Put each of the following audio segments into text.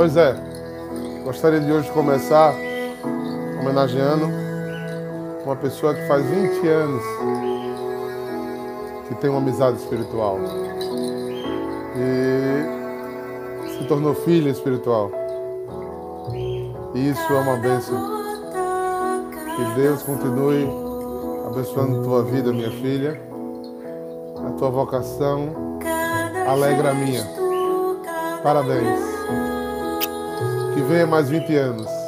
Pois é, gostaria de hoje começar homenageando uma pessoa que faz 20 anos que tem uma amizade espiritual e se tornou filha espiritual. E isso é uma bênção. Que Deus continue abençoando tua vida, minha filha. A tua vocação alegra a minha. Parabéns. Que mais 20 anos.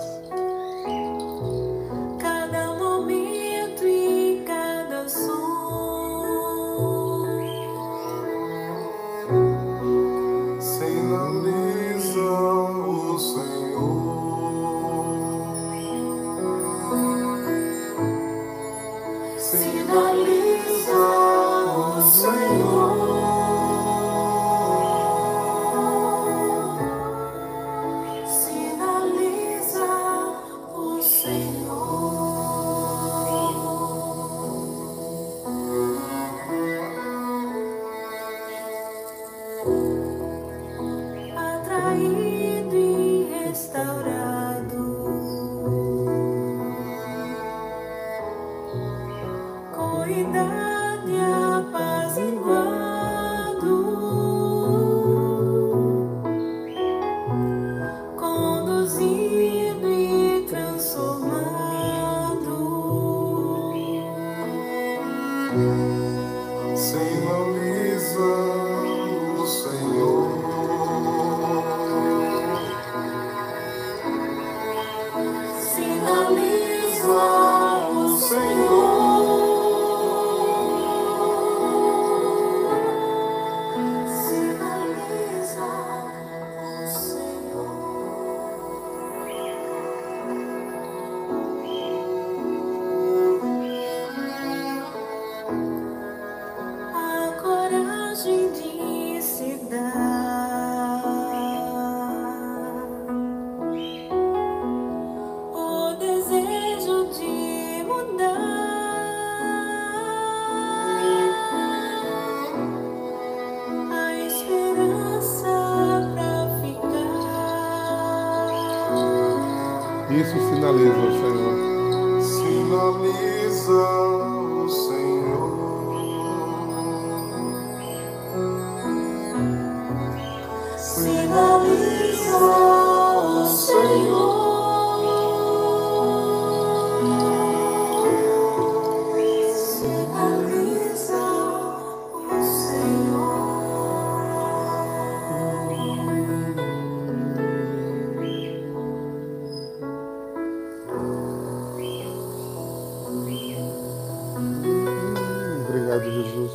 Obrigado, Jesus.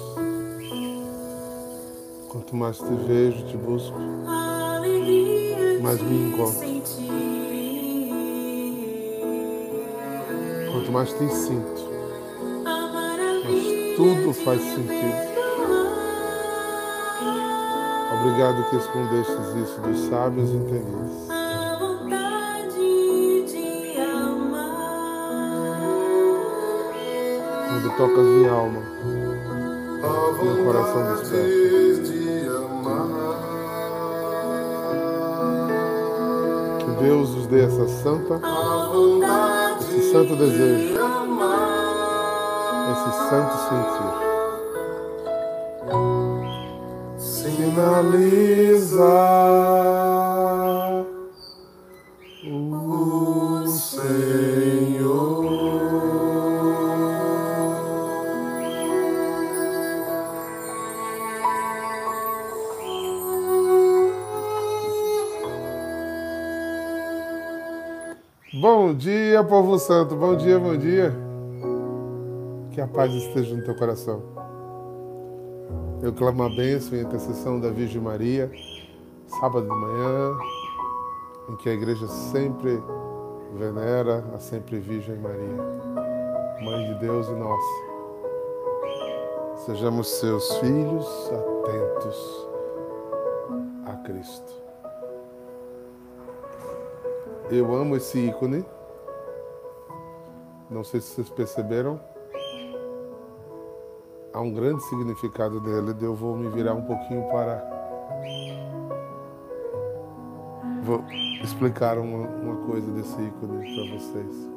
Quanto mais te vejo, te busco, Mas me encontro. quanto mais te sinto, maravilha tudo faz sentido. Obrigado que escondestes isso dos sábios e entendidos. a vontade de amar. Quando tocas minha alma, A Meu coração desperta. vontade de amar. que Deus nos dê essa santa, esse santo desejo, esse santo sentir. Sinaliza Bom dia, povo santo. Bom dia, bom dia. Que a paz esteja no teu coração. Eu clamo a bênção e a intercessão da Virgem Maria, sábado de manhã, em que a igreja sempre venera a sempre Virgem Maria, Mãe de Deus e nossa. Sejamos seus filhos atentos a Cristo. Eu amo esse ícone. Não sei se vocês perceberam. Há um grande significado dele. Eu vou me virar um pouquinho para. Vou explicar uma, uma coisa desse ícone para vocês.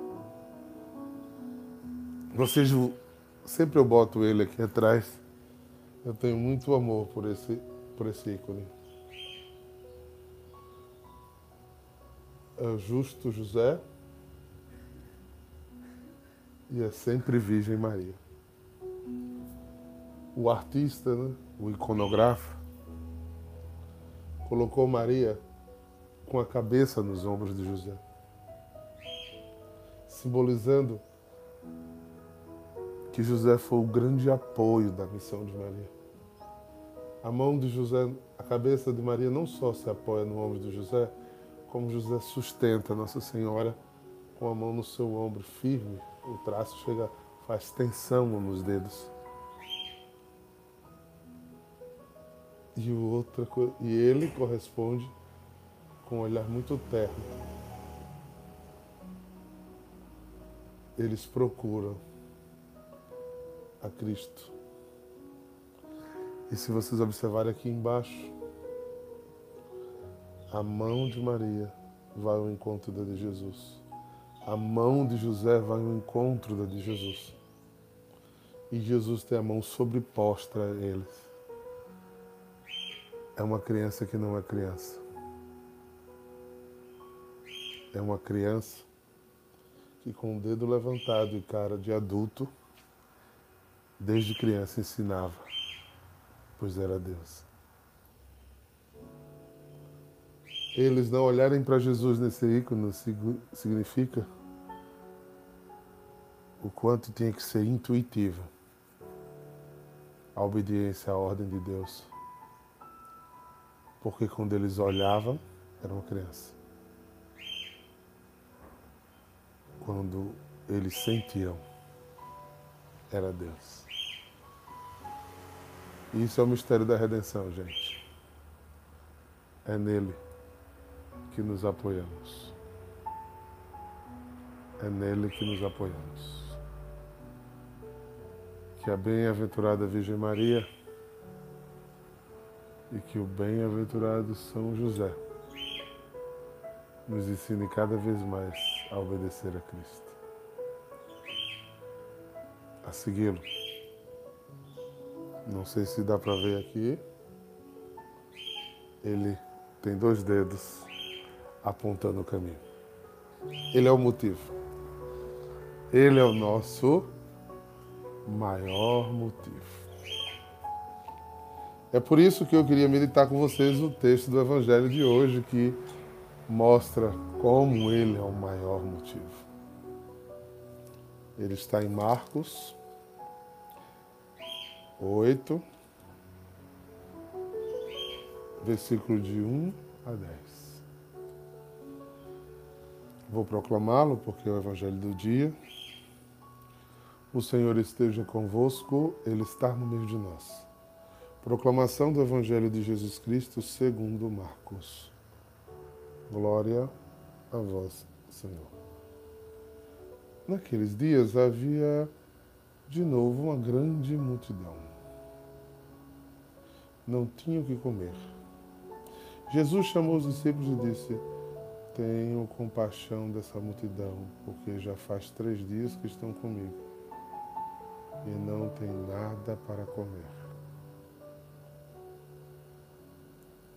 Vocês sempre eu boto ele aqui atrás. Eu tenho muito amor por esse por esse ícone. Justo José e é sempre Virgem Maria. O artista, né, o iconógrafo, colocou Maria com a cabeça nos ombros de José, simbolizando que José foi o grande apoio da missão de Maria. A mão de José, a cabeça de Maria não só se apoia no ombro de José, como José sustenta Nossa Senhora com a mão no seu ombro firme. O traço chega, faz tensão nos dedos. E, outra, e ele corresponde com um olhar muito terno. Eles procuram a Cristo. E se vocês observarem aqui embaixo, a mão de Maria vai ao encontro da de Jesus. A mão de José vai ao encontro da de Jesus. E Jesus tem a mão sobreposta a eles. É uma criança que não é criança. É uma criança que com o dedo levantado e cara de adulto desde criança ensinava, pois era Deus. Eles não olharem para Jesus nesse ícone significa o quanto tinha que ser intuitiva a obediência à ordem de Deus. Porque quando eles olhavam, era uma criança. Quando eles sentiam, era Deus. Isso é o mistério da redenção, gente. É nele que nos apoiamos. É nele que nos apoiamos. Que a bem-aventurada Virgem Maria e que o bem-aventurado São José nos ensine cada vez mais a obedecer a Cristo, a segui-lo. Não sei se dá para ver aqui. Ele tem dois dedos apontando o caminho. Ele é o motivo. Ele é o nosso maior motivo. É por isso que eu queria meditar com vocês o texto do Evangelho de hoje que mostra como ele é o maior motivo. Ele está em Marcos 8, versículo de 1 a 10. Vou proclamá-lo porque é o Evangelho do dia. O Senhor esteja convosco, Ele está no meio de nós. Proclamação do Evangelho de Jesus Cristo segundo Marcos. Glória a vós, Senhor. Naqueles dias havia de novo uma grande multidão não tinham o que comer. Jesus chamou os discípulos e disse: Tenham compaixão dessa multidão, porque já faz três dias que estão comigo e não tem nada para comer.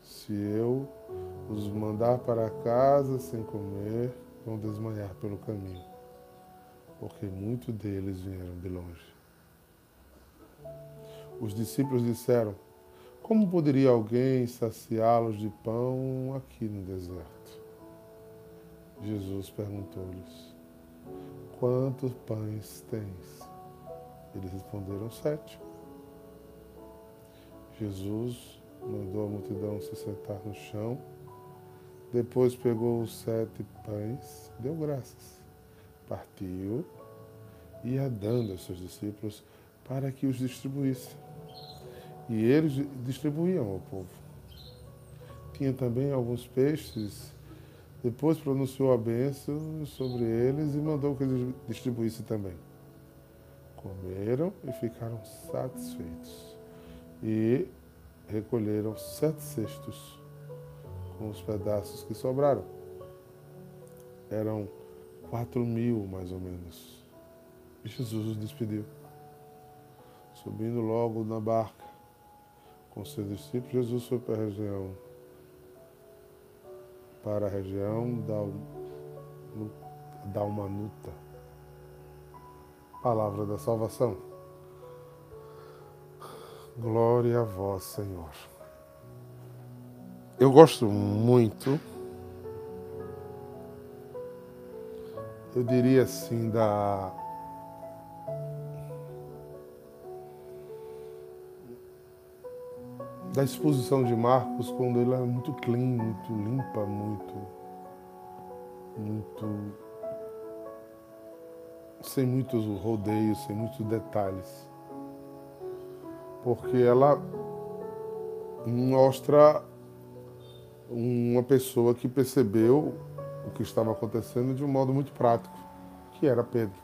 Se eu os mandar para casa sem comer, vão desmanhar pelo caminho, porque muitos deles vieram de longe. Os discípulos disseram: como poderia alguém saciá-los de pão aqui no deserto? Jesus perguntou-lhes: Quantos pães tens? Eles responderam: Sete. Jesus mandou a multidão se sentar no chão. Depois pegou os sete pães, deu graças, partiu e ia dando aos seus discípulos para que os distribuíssem e eles distribuíam ao povo. Tinha também alguns peixes. Depois pronunciou a bênção sobre eles e mandou que eles distribuíssem também. Comeram e ficaram satisfeitos. E recolheram sete cestos com os pedaços que sobraram. eram quatro mil mais ou menos. E Jesus os despediu. Subindo logo na barca com seus discípulos, Jesus foi para a região, para a região da, da Umanuta. Palavra da salvação. Glória a vós, Senhor. Eu gosto muito, eu diria assim, da da exposição de Marcos quando ele é muito clean, muito limpa, muito muito sem muitos rodeios, sem muitos detalhes. Porque ela mostra uma pessoa que percebeu o que estava acontecendo de um modo muito prático, que era Pedro.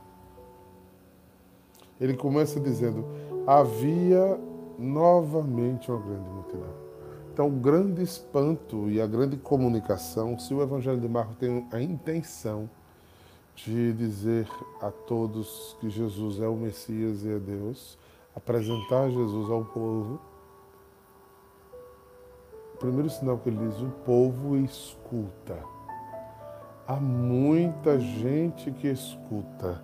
Ele começa dizendo: havia novamente uma grande multidão. Então, o grande espanto e a grande comunicação, se o Evangelho de Marcos tem a intenção de dizer a todos que Jesus é o Messias e é Deus, apresentar Jesus ao povo, o primeiro sinal que ele diz, o povo escuta. Há muita gente que escuta.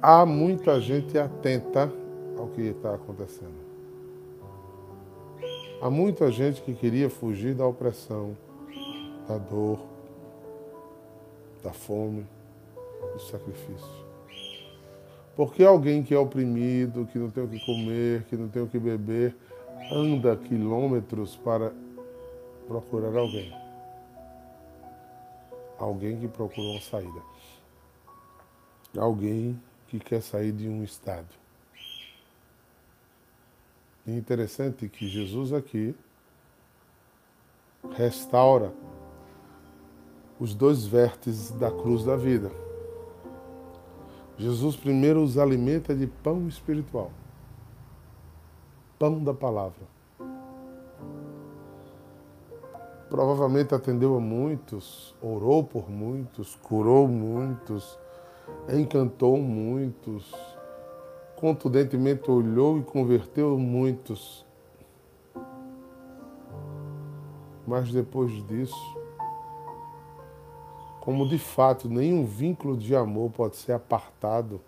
Há muita gente atenta ao que está acontecendo. Há muita gente que queria fugir da opressão, da dor, da fome, do sacrifício. Porque alguém que é oprimido, que não tem o que comer, que não tem o que beber, anda quilômetros para procurar alguém. Alguém que procura uma saída. Alguém que quer sair de um estado. E interessante que Jesus aqui restaura os dois vértices da cruz da vida. Jesus primeiro os alimenta de pão espiritual, pão da palavra. Provavelmente atendeu a muitos, orou por muitos, curou muitos, encantou muitos, contundentemente olhou e converteu muitos. Mas depois disso, como de fato nenhum vínculo de amor pode ser apartado,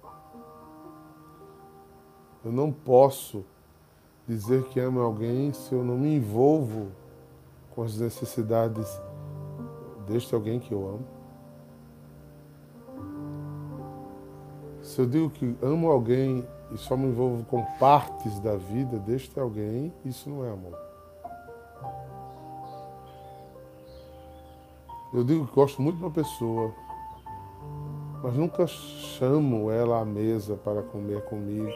eu não posso dizer que amo alguém se eu não me envolvo com as necessidades deste alguém que eu amo. Se eu digo que amo alguém e só me envolvo com partes da vida deste alguém, isso não é amor. Eu digo que gosto muito de uma pessoa, mas nunca chamo ela à mesa para comer comigo.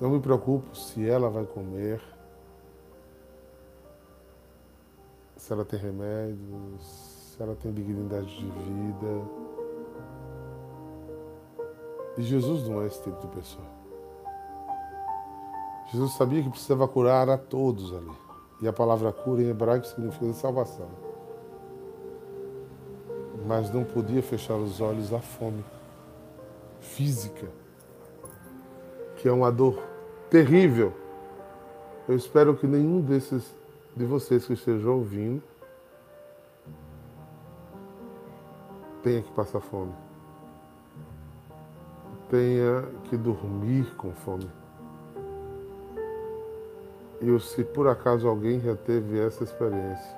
Não me preocupo se ela vai comer, se ela tem remédios, se ela tem dignidade de vida. E Jesus não é esse tipo de pessoa. Jesus sabia que precisava curar a todos ali. E a palavra cura em hebraico significa salvação. Mas não podia fechar os olhos à fome física, que é uma dor terrível. Eu espero que nenhum desses de vocês que estejam ouvindo tenha que passar fome tenha que dormir com fome. E se por acaso alguém já teve essa experiência,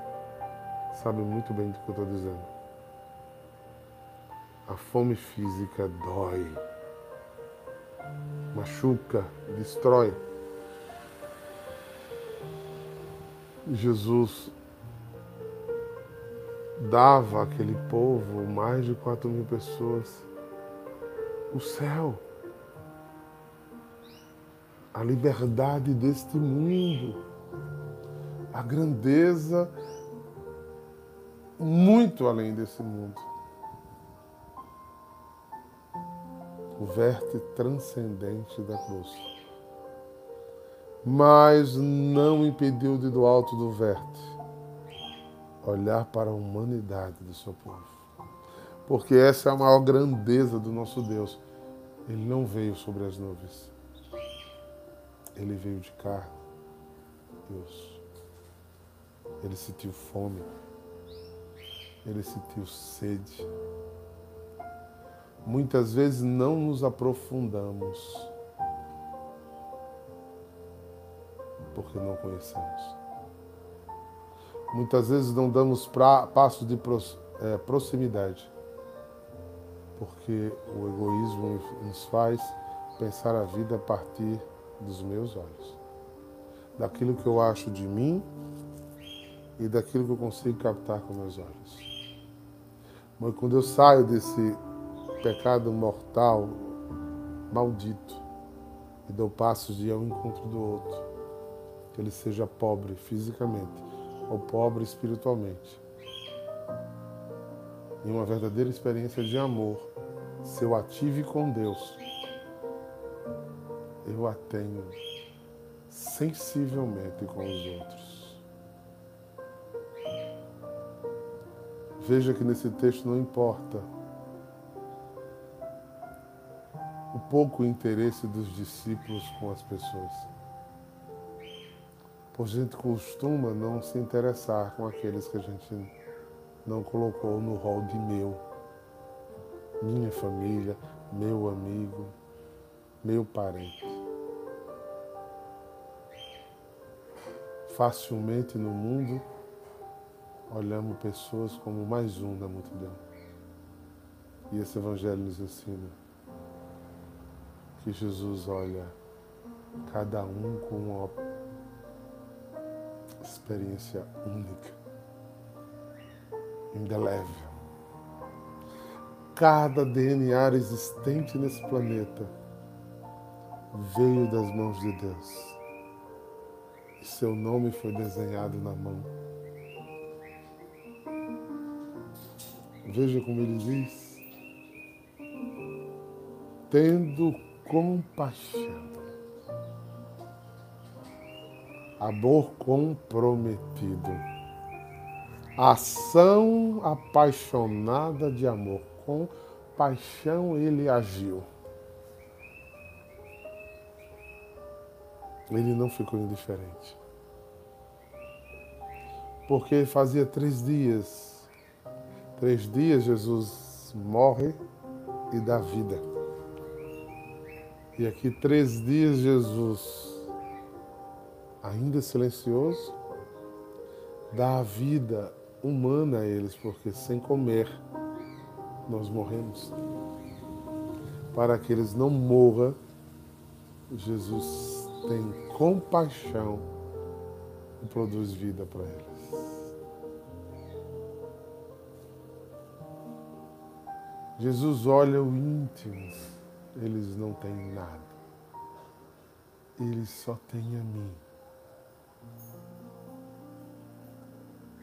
sabe muito bem do que eu estou dizendo. A fome física dói, machuca, destrói. Jesus dava àquele povo mais de quatro mil pessoas o céu, a liberdade deste mundo, a grandeza muito além desse mundo. O verte transcendente da cruz. Mas não impediu de do alto do verte olhar para a humanidade do seu povo Porque essa é a maior grandeza do nosso Deus. Ele não veio sobre as nuvens. Ele veio de carne e osso. Ele sentiu fome. Ele sentiu sede. Muitas vezes não nos aprofundamos porque não conhecemos. Muitas vezes não damos pra, passos de pros, é, proximidade porque o egoísmo nos faz pensar a vida a partir dos meus olhos, daquilo que eu acho de mim e daquilo que eu consigo captar com meus olhos. Mas quando eu saio desse pecado mortal, maldito, e dou passos de ir ao encontro do outro, que ele seja pobre fisicamente ou pobre espiritualmente, em uma verdadeira experiência de amor, se eu ative com Deus, eu a tenho sensivelmente com os outros. Veja que nesse texto não importa o pouco interesse dos discípulos com as pessoas. Por gente costuma não se interessar com aqueles que a gente não colocou no rol de meu, minha família, meu amigo, meu parente. Facilmente no mundo olhamos pessoas como mais um na multidão. E esse Evangelho nos ensina que Jesus olha cada um com uma experiência única, indelével. Cada DNA existente nesse planeta veio das mãos de Deus. E seu nome foi desenhado na mão. Veja como ele diz: tendo compaixão, amor comprometido, ação apaixonada de amor, com paixão ele agiu. Ele não ficou indiferente. Porque fazia três dias, três dias Jesus morre e dá vida. E aqui três dias Jesus, ainda silencioso, dá a vida humana a eles, porque sem comer nós morremos. Para que eles não morram, Jesus tem compaixão e produz vida para eles. Jesus olha o íntimo, eles não têm nada. Eles só têm a mim.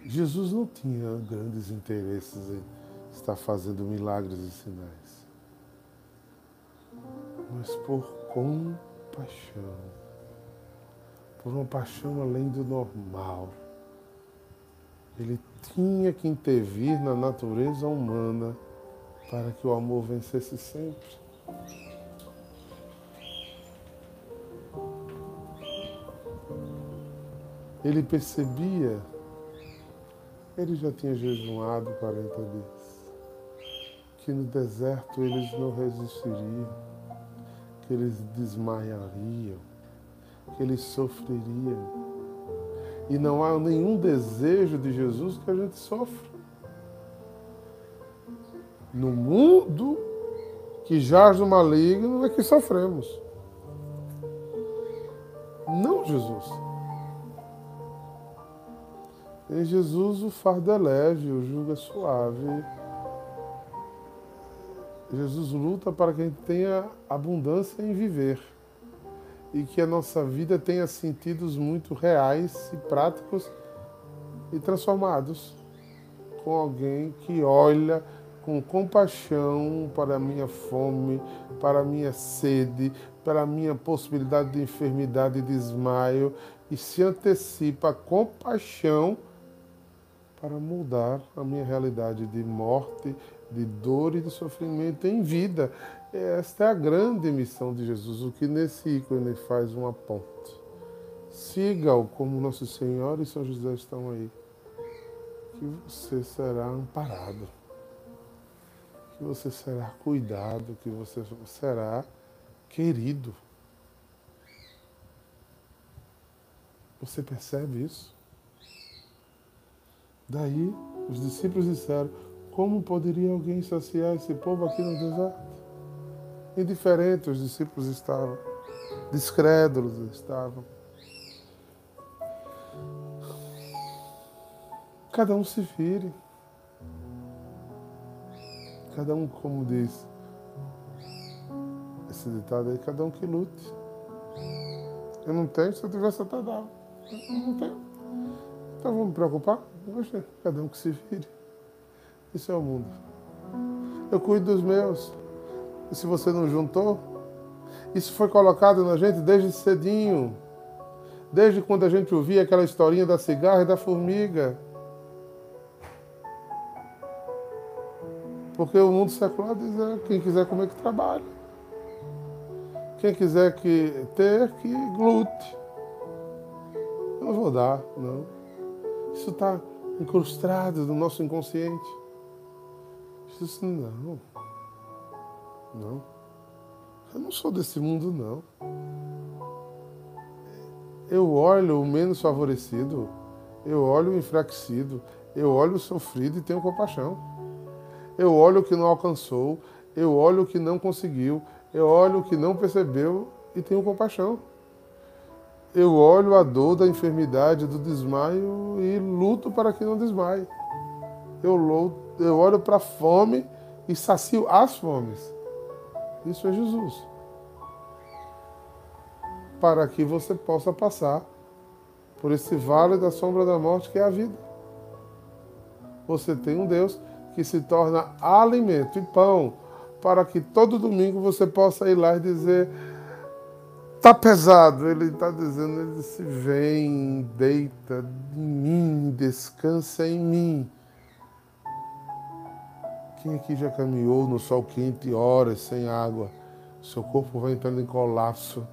Jesus não tinha grandes interesses em estar fazendo milagres e sinais, mas por compaixão, por uma paixão além do normal. Ele tinha que intervir na natureza humana para que o amor vencesse sempre. Ele percebia, ele já tinha jejuado 40 dias, que no deserto eles não resistiriam, que eles desmaiariam, que eles sofreriam. E não há nenhum desejo de Jesus que a gente sofra. No mundo que jaz no maligno é que sofremos. Não Jesus. Em Jesus o fardo é leve, o jugo é suave. Jesus luta para que a gente tenha abundância em viver e que a nossa vida tenha sentidos muito reais e práticos e transformados com alguém que olha com compaixão para a minha fome, para a minha sede, para a minha possibilidade de enfermidade e desmaio e se antecipa com paixão para mudar a minha realidade de morte, de dor e de sofrimento em vida. Esta é a grande missão de Jesus, o que nesse ícone faz uma ponte. Siga-o como Nosso Senhor e São José estão aí. Que você será amparado, que você será cuidado, que você será querido. Você percebe isso? Daí os discípulos disseram: Como poderia alguém saciar esse povo aqui no deserto? Indiferente os discípulos estavam, descrédulos estavam. Cada um se vire. Cada um, como diz esse ditado aí, cada um que lute. Eu não tenho, se eu tivesse até dava. Eu não tenho. Então vamos me preocupar? Poxa, cada um que se vire. Isso é o mundo. Eu cuido dos meus. E se você não juntou, isso foi colocado na gente desde cedinho. Desde quando a gente ouvia aquela historinha da cigarra e da formiga. Porque o mundo secular diz, é, quem quiser comer que trabalhe. Quem quiser que ter, que lute. Eu não vou dar, não. Isso está incrustado no nosso inconsciente. Isso não. Não. Eu não sou desse mundo, não. Eu olho o menos favorecido, eu olho o enfraquecido, eu olho o sofrido e tenho compaixão. Eu olho o que não alcançou, eu olho o que não conseguiu, eu olho o que não percebeu e tenho compaixão. Eu olho a dor da enfermidade, do desmaio e luto para que não desmaie. Eu, luto, eu olho para a fome e sacio as fomes. Isso é Jesus. Para que você possa passar por esse vale da sombra da morte que é a vida. Você tem um Deus que se torna alimento e pão para que todo domingo você possa ir lá e dizer tá pesado. Ele está dizendo, ele vem, deita em mim, descansa em mim. Quem aqui já caminhou no sol quente horas sem água? Seu corpo vai entrando em colapso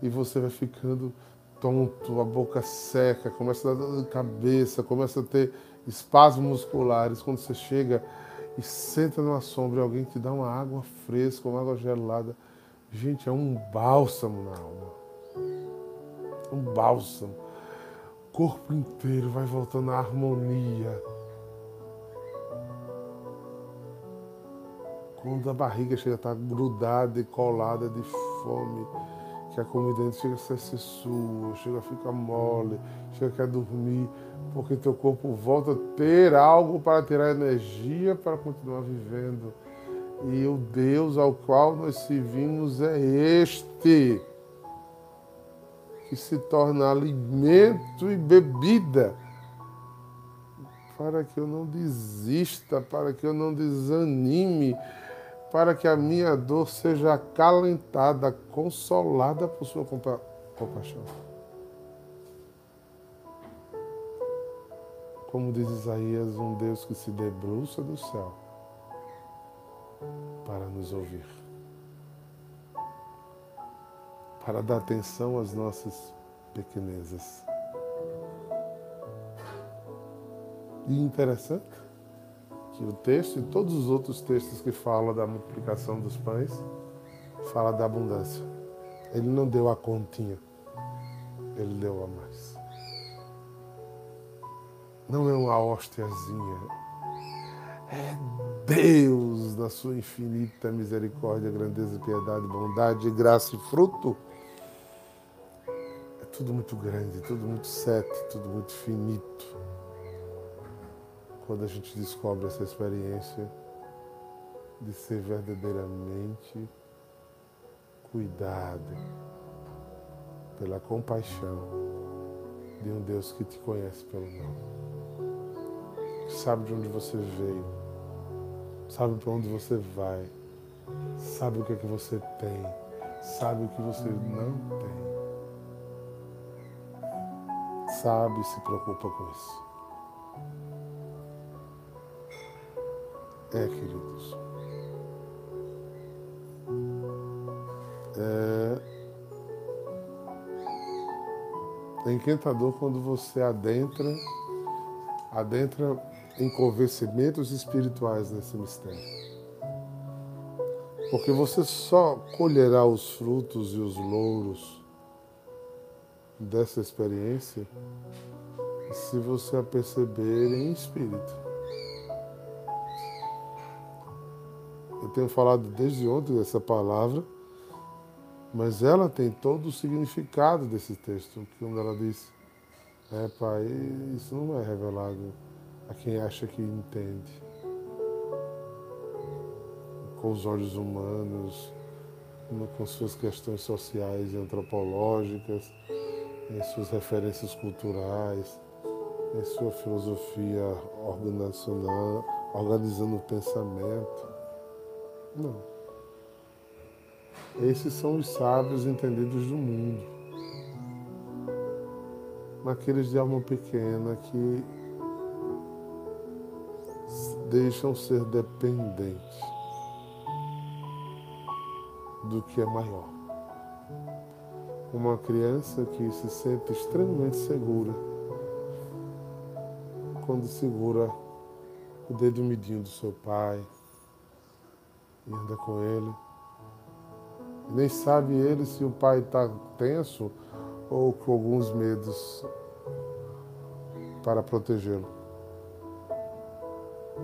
e você vai ficando tonto, a boca seca, começa a dar dor de cabeça, começa a ter espasmos musculares. Quando você chega e senta numa sombra e alguém te dá uma água fresca, uma água gelada, gente, é um bálsamo na alma. Um bálsamo. O corpo inteiro vai voltando à harmonia. Quando a barriga chega a estar grudada e colada de fome, que a comida chega a ser sua, chega a ficar mole, chega a quer dormir, porque teu corpo volta a ter algo para tirar energia para continuar vivendo. E o Deus ao qual nós servimos é este, que se torna alimento e bebida, para que eu não desista, para que eu não desanime, para que a minha dor seja acalentada, consolada por sua compa compaixão. Como diz Isaías, um Deus que se debruça do céu para nos ouvir, para dar atenção às nossas pequenezas. E interessante que o texto e todos os outros textos que falam da multiplicação dos pães fala da abundância. Ele não deu a continha, ele deu a mais. Não é uma hóstiazinha, é Deus, na sua infinita misericórdia, grandeza, piedade, bondade, graça e fruto. É tudo muito grande, tudo muito sete, tudo muito finito. Quando a gente descobre essa experiência de ser verdadeiramente cuidado pela compaixão de um Deus que te conhece pelo nome, que sabe de onde você veio sabe para onde você vai, sabe o que é que você tem, sabe o que você não tem. Sabe e se preocupa com isso. É, queridos. É, é encantador quando você adentra, adentra em convencimentos espirituais nesse mistério. Porque você só colherá os frutos e os louros dessa experiência se você a perceber em espírito. Tenho falado desde ontem essa palavra, mas ela tem todo o significado desse texto, quando ela diz, é pai, isso não é revelado a quem acha que entende. Com os olhos humanos, com suas questões sociais e antropológicas, em suas referências culturais, em sua filosofia organizando o pensamento. Não. Esses são os sábios entendidos do mundo. Naqueles de alma pequena que deixam ser dependentes do que é maior. Uma criança que se sente extremamente segura quando segura o dedo midinho do seu pai e anda com ele. E nem sabe ele se o pai está tenso ou com alguns medos para protegê-lo.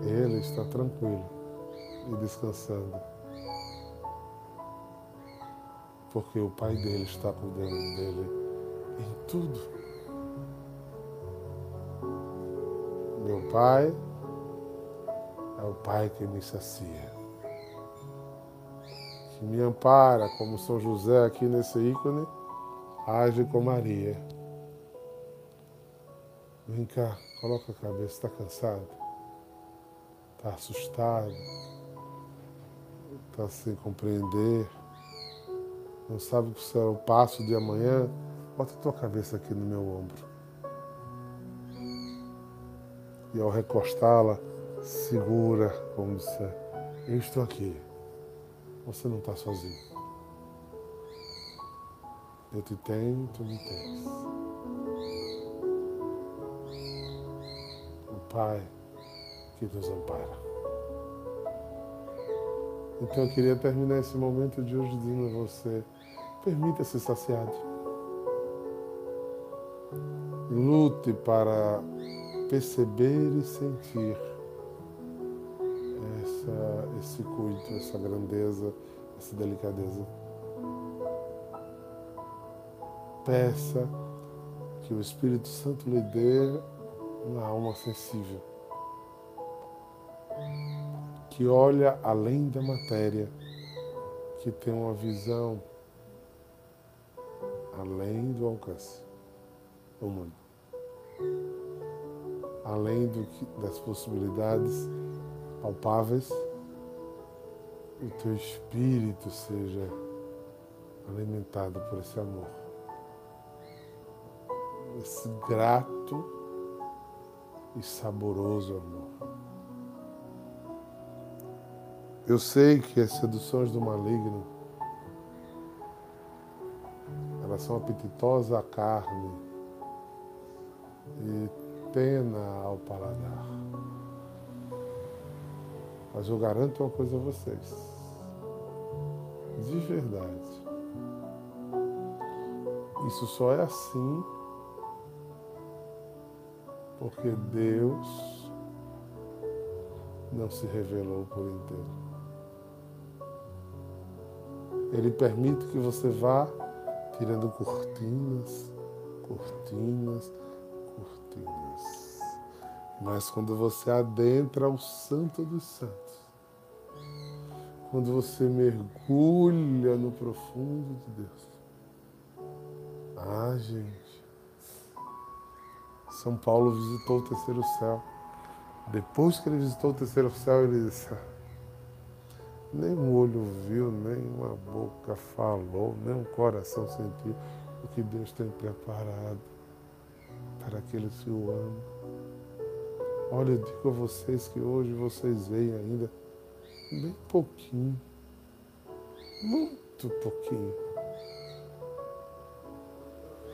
Ele está tranquilo e descansando. Porque o pai dele está cuidando dele em tudo. Meu pai é o pai que me sacia, que me ampara, como São José aqui nesse ícone, age com Maria. Vem cá, coloca a cabeça, está cansado? Está assustado? Está sem compreender? Não sabe que será o passo de amanhã? Bota a tua cabeça aqui no meu ombro. E ao recostá-la, segura, como disser, eu estou aqui. Você não está sozinho. Eu te tenho, tu me tens. O Pai que nos ampara. Então eu queria terminar esse momento de hoje dizendo a você, permita-se saciado. Lute para perceber e sentir esse cuido, essa grandeza, essa delicadeza. Peça que o Espírito Santo lhe dê uma alma sensível, que olha além da matéria, que tem uma visão além do alcance humano além do que, das possibilidades palpáveis, o teu espírito seja alimentado por esse amor. Esse grato e saboroso amor. Eu sei que as seduções do maligno elas são apetitosas à carne e pena ao paladar. Mas eu garanto uma coisa a vocês. De verdade. Isso só é assim porque Deus não se revelou por inteiro. Ele permite que você vá tirando cortinas, cortinas, cortinas. Mas quando você adentra o Santo dos Santos, quando você mergulha no profundo de Deus, ah, gente, São Paulo visitou o terceiro céu. Depois que ele visitou o terceiro céu, ele disse: nem um olho viu, nem uma boca falou, nem um coração sentiu o que Deus tem preparado para aqueles que o amam. Olha, eu digo a vocês que hoje vocês veem ainda bem pouquinho, muito pouquinho.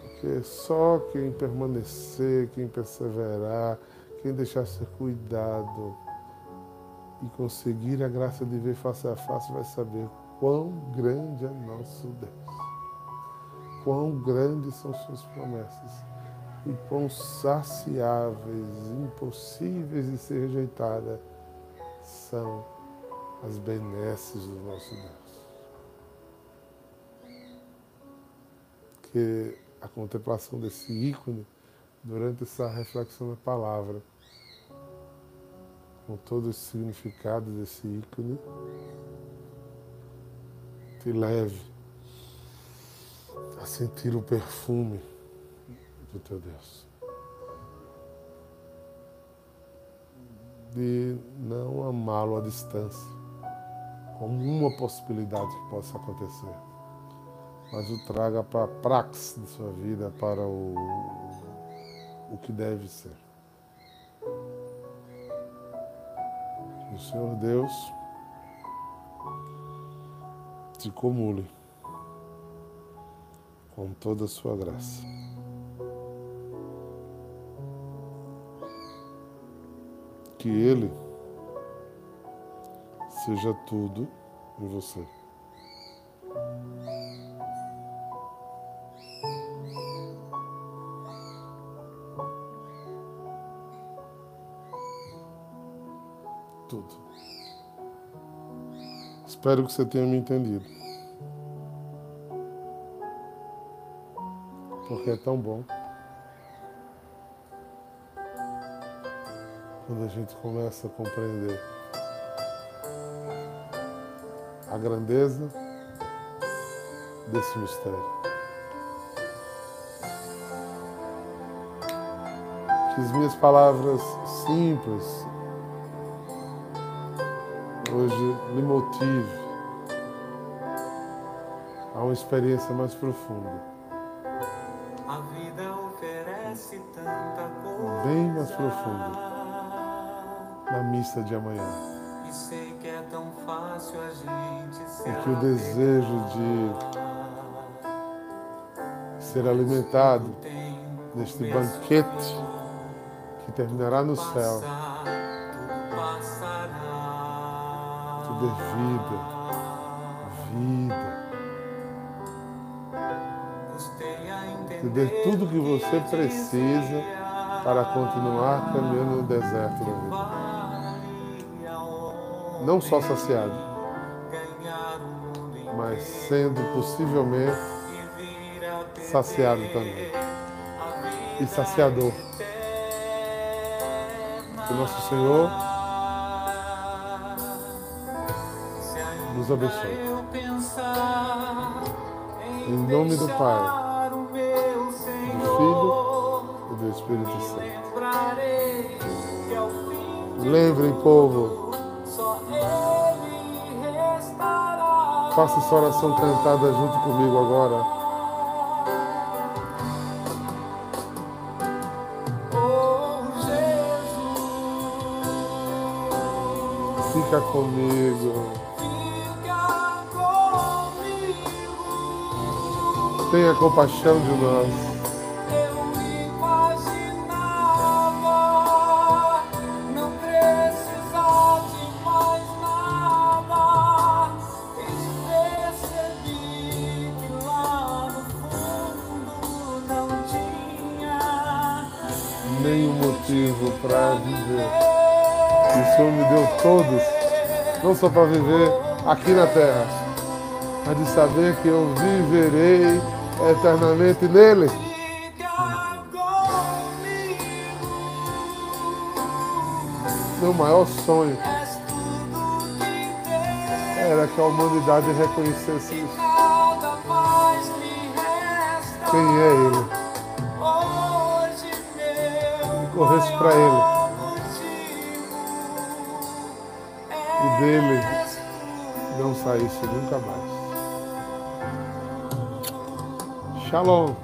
Porque só quem permanecer, quem perseverar, quem deixar ser cuidado e conseguir a graça de ver face a face vai saber quão grande é nosso Deus. Quão grandes são suas promessas e quão saciáveis, impossíveis de ser rejeitada são as benesses do nosso Deus. Que a contemplação desse ícone, durante essa reflexão da palavra, com todo o significado desse ícone, te leve a sentir o perfume do teu Deus. De não amá-lo à distância, como uma possibilidade que possa acontecer, mas o traga para a praxe de sua vida, para o, o que deve ser. O Senhor Deus te comule com toda a sua graça. Que Ele seja tudo em você. Tudo. Espero que você tenha me entendido. Porque é tão bom quando a gente começa a compreender a grandeza desse mistério. Que as minhas palavras simples hoje lhe motive a uma experiência mais profunda, A vida oferece tanta coisa. bem mais profunda, na missa de amanhã. E que o desejo de ser alimentado neste banquete que terminará no céu, tudo é vida, vida. Entender dê tudo que você precisa para continuar caminhando no deserto da vida. Não só saciado, mas sendo possivelmente saciado também. E saciador. Que nosso Senhor nos abençoe. Em nome do Pai, do Filho e do Espírito Santo. Lembrem, povo, faça essa oração cantada junto comigo agora. Fica comigo. Tenha compaixão de nós. Nenhum motivo para viver. O Senhor me deu todos, não só para viver aqui na terra, mas de saber que eu viverei eternamente nele. Meu maior sonho era que a humanidade reconhecesse isso. Quem é Ele? Corresse pra Ele. E dele não saísse nunca mais. Shalom.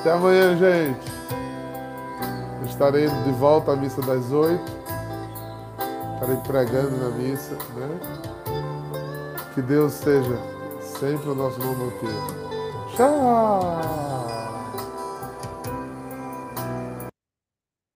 Até amanhã, gente. Estarei de volta à missa das oito. Estarei pregando na missa, né? Que Deus seja sempre o nosso bom motivo. Tchau!